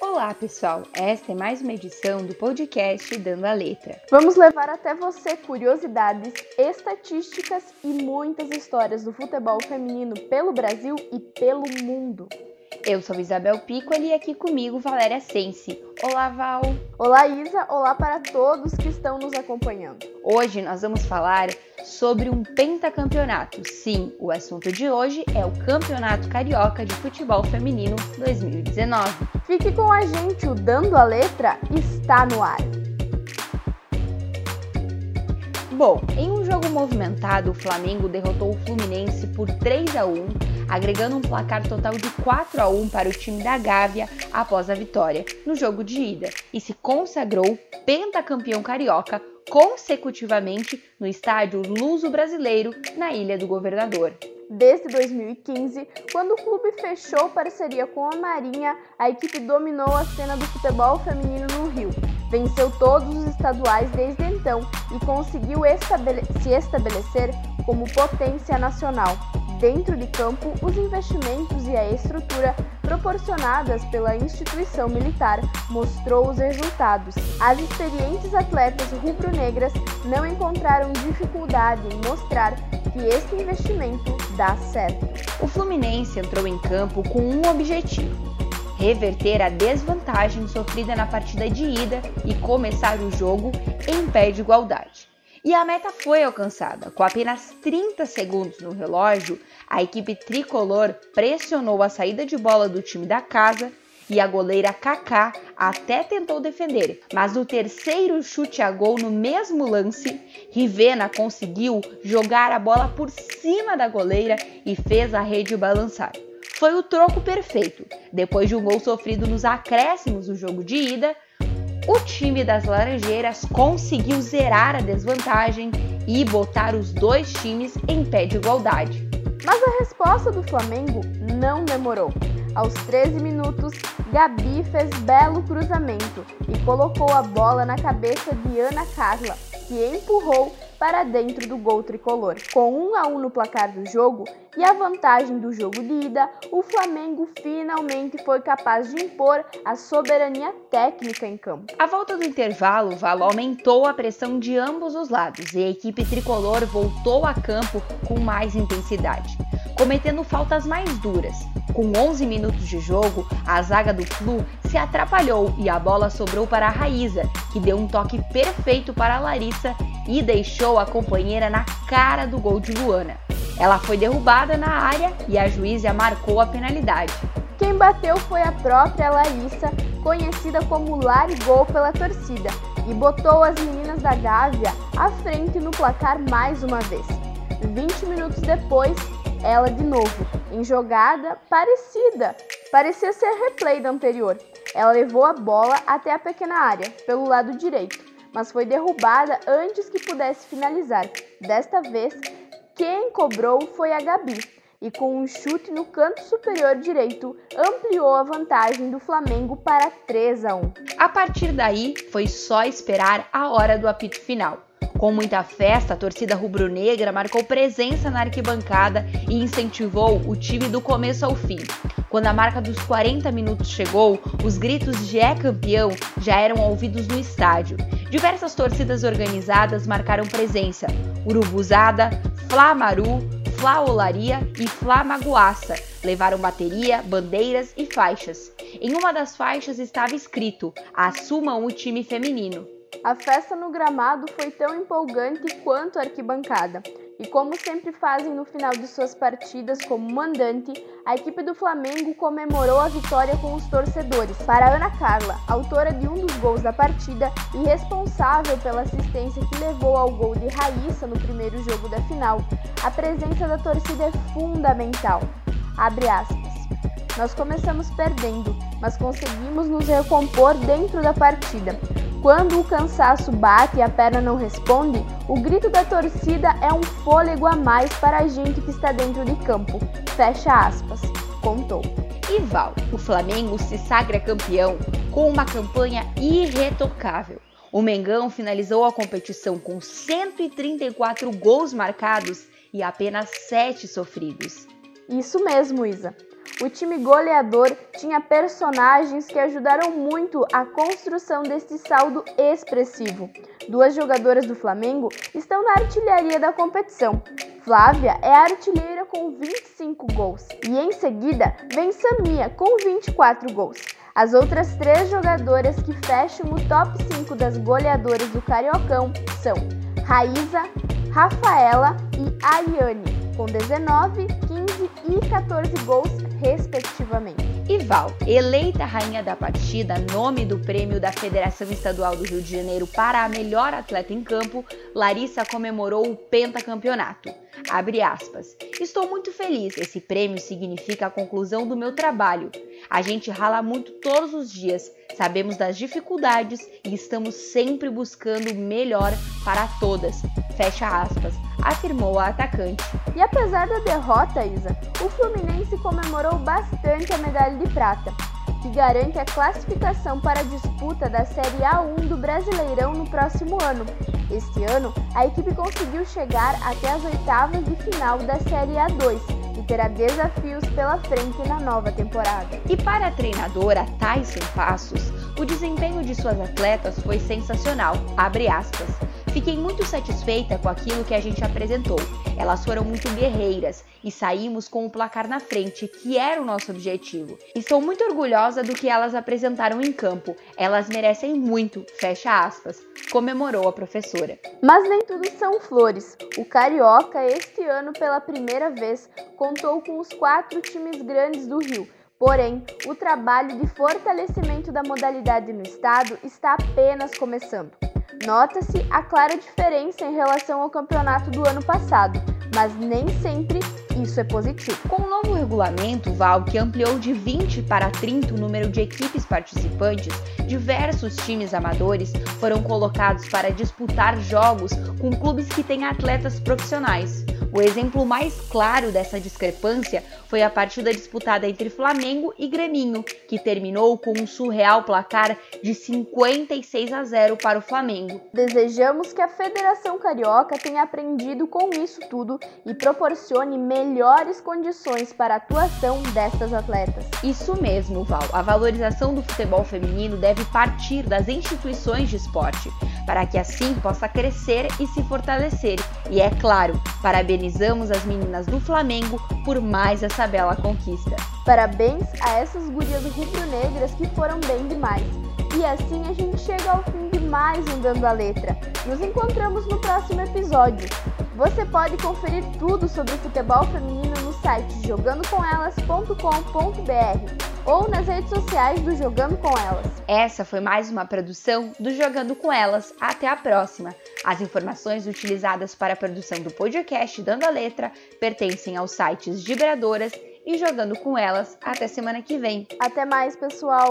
Olá, pessoal! Esta é mais uma edição do podcast Dando a Letra. Vamos levar até você curiosidades, estatísticas e muitas histórias do futebol feminino pelo Brasil e pelo mundo. Eu sou Isabel Piccoli e aqui comigo Valéria Sense. Olá, Val! Olá, Isa! Olá para todos que estão nos acompanhando. Hoje nós vamos falar sobre um pentacampeonato. Sim, o assunto de hoje é o Campeonato Carioca de Futebol Feminino 2019. Fique com a gente, o Dando a Letra está no ar. Bom, em um jogo movimentado, o Flamengo derrotou o Fluminense por 3 a 1, agregando um placar total de 4 a 1 para o time da Gávea após a vitória no jogo de ida e se consagrou pentacampeão carioca consecutivamente no estádio Luso Brasileiro, na Ilha do Governador. Desde 2015, quando o clube fechou parceria com a Marinha, a equipe dominou a cena do futebol feminino no Rio. Venceu todos os estaduais desde então e conseguiu estabele se estabelecer como potência nacional. Dentro de campo, os investimentos e a estrutura proporcionadas pela instituição militar mostrou os resultados. As experientes atletas rubro-negras não encontraram dificuldade em mostrar que este investimento dá certo. O Fluminense entrou em campo com um objetivo: reverter a desvantagem sofrida na partida de ida e começar o jogo em pé de igualdade. E a meta foi alcançada. Com apenas 30 segundos no relógio, a equipe tricolor pressionou a saída de bola do time da casa e a goleira Kaká até tentou defender, mas no terceiro chute a gol no mesmo lance, Rivena conseguiu jogar a bola por cima da goleira e fez a rede balançar. Foi o troco perfeito. Depois de um gol sofrido nos acréscimos do jogo de ida, o time das Laranjeiras conseguiu zerar a desvantagem e botar os dois times em pé de igualdade. Mas a resposta do Flamengo não demorou. Aos 13 minutos, Gabi fez belo cruzamento e colocou a bola na cabeça de Ana Carla, que empurrou para dentro do gol tricolor. Com 1 um a 1 um no placar do jogo e a vantagem do jogo de ida, o Flamengo finalmente foi capaz de impor a soberania técnica em campo. A volta do intervalo, o Valo aumentou a pressão de ambos os lados e a equipe tricolor voltou a campo com mais intensidade, cometendo faltas mais duras. Com 11 minutos de jogo, a zaga do Flu se atrapalhou e a bola sobrou para a Raíza, que deu um toque perfeito para a Larissa e deixou a companheira na cara do gol de Luana. Ela foi derrubada na área e a juíza marcou a penalidade. Quem bateu foi a própria Larissa, conhecida como Larigol pela torcida, e botou as meninas da Gávea à frente no placar mais uma vez. 20 minutos depois, ela de novo, em jogada parecida, parecia ser replay da anterior. Ela levou a bola até a pequena área, pelo lado direito, mas foi derrubada antes que pudesse finalizar. Desta vez, quem cobrou foi a Gabi, e com um chute no canto superior direito, ampliou a vantagem do Flamengo para 3 a 1. A partir daí, foi só esperar a hora do apito final. Com muita festa, a torcida rubro-negra marcou presença na arquibancada e incentivou o time do começo ao fim. Quando a marca dos 40 minutos chegou, os gritos de é campeão já eram ouvidos no estádio. Diversas torcidas organizadas marcaram presença. Urubuzada, Flamaru, Flaolaria e Flamaguaça levaram bateria, bandeiras e faixas. Em uma das faixas estava escrito: Assumam o time feminino. A festa no gramado foi tão empolgante quanto a arquibancada. E como sempre fazem no final de suas partidas como mandante, a equipe do Flamengo comemorou a vitória com os torcedores. Para Ana Carla, autora de um dos gols da partida e responsável pela assistência que levou ao gol de Raíssa no primeiro jogo da final, a presença da torcida é fundamental. Abre aspas. Nós começamos perdendo, mas conseguimos nos recompor dentro da partida. Quando o cansaço bate e a perna não responde, o grito da torcida é um fôlego a mais para a gente que está dentro de campo. Fecha aspas. Contou. E Val, o Flamengo se sagra campeão com uma campanha irretocável. O Mengão finalizou a competição com 134 gols marcados e apenas 7 sofridos. Isso mesmo, Isa. O time goleador tinha personagens que ajudaram muito a construção desse saldo expressivo. Duas jogadoras do Flamengo estão na artilharia da competição. Flávia é a artilheira com 25 gols e em seguida vem Samia com 24 gols. As outras três jogadoras que fecham o top 5 das goleadoras do Cariocão são Raíza, Rafaela e Ariane, com 19, 15 e 14 gols, respectivamente. E Val, eleita rainha da partida, nome do prêmio da Federação Estadual do Rio de Janeiro para a melhor atleta em campo, Larissa comemorou o pentacampeonato. Abre aspas. Estou muito feliz. Esse prêmio significa a conclusão do meu trabalho. A gente rala muito todos os dias, sabemos das dificuldades e estamos sempre buscando o melhor para todas. Fecha aspas, afirmou a atacante. E apesar da derrota, Isa, o Fluminense comemorou bastante a medalha de prata, que garante a classificação para a disputa da Série A1 do Brasileirão no próximo ano. Este ano, a equipe conseguiu chegar até as oitavas de final da Série A2 terá desafios pela frente na nova temporada. E para a treinadora Tyson Passos, o desempenho de suas atletas foi sensacional. Fiquei muito satisfeita com aquilo que a gente apresentou. Elas foram muito guerreiras e saímos com o placar na frente, que era o nosso objetivo. Estou muito orgulhosa do que elas apresentaram em campo. Elas merecem muito, fecha aspas, comemorou a professora. Mas nem tudo são flores. O Carioca, este ano, pela primeira vez, contou com os quatro times grandes do Rio. Porém, o trabalho de fortalecimento da modalidade no estado está apenas começando. Nota-se a clara diferença em relação ao campeonato do ano passado, mas nem sempre isso é positivo. Com o novo regulamento, Val, que ampliou de 20 para 30 o número de equipes participantes, diversos times amadores foram colocados para disputar jogos com clubes que têm atletas profissionais. O exemplo mais claro dessa discrepância foi a partida disputada entre Flamengo e Greminho, que terminou com um surreal placar de 56 a 0 para o Flamengo. Desejamos que a Federação Carioca tenha aprendido com isso tudo e proporcione melhores condições para a atuação destas atletas. Isso mesmo, Val. A valorização do futebol feminino deve partir das instituições de esporte, para que assim possa crescer e se fortalecer. E é claro, parabenizamos as meninas do Flamengo por mais essa bela conquista. Parabéns a essas gurias rubro-negras que foram bem demais. E assim a gente chega ao fim de mais um Dando a Letra. Nos encontramos no próximo episódio. Você pode conferir tudo sobre o futebol feminino no site jogandocomelas.com.br ou nas redes sociais do Jogando com Elas. Essa foi mais uma produção do Jogando com Elas. Até a próxima! As informações utilizadas para a produção do podcast Dando a Letra pertencem aos sites Vibradoras e Jogando com Elas. Até semana que vem. Até mais, pessoal!